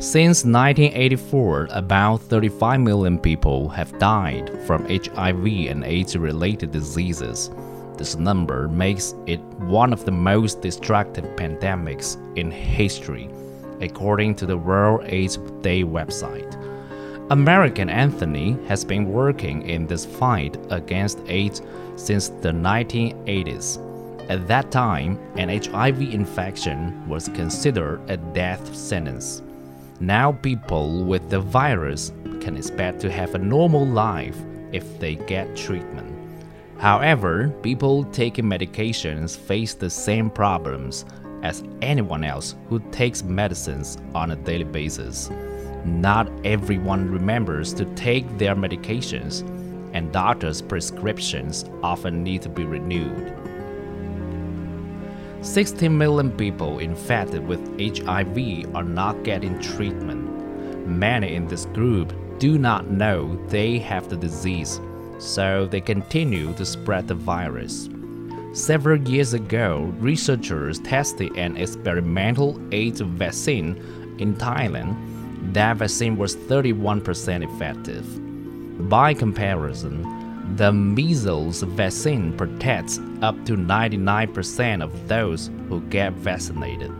Since 1984, about 35 million people have died from HIV and AIDS related diseases. This number makes it one of the most destructive pandemics in history, according to the World AIDS Day website. American Anthony has been working in this fight against AIDS since the 1980s. At that time, an HIV infection was considered a death sentence. Now, people with the virus can expect to have a normal life if they get treatment. However, people taking medications face the same problems as anyone else who takes medicines on a daily basis. Not everyone remembers to take their medications, and doctors' prescriptions often need to be renewed. 16 million people infected with HIV are not getting treatment. Many in this group do not know they have the disease, so they continue to spread the virus. Several years ago, researchers tested an experimental AIDS vaccine in Thailand. That vaccine was 31% effective. By comparison, the measles vaccine protects up to 99% of those who get vaccinated.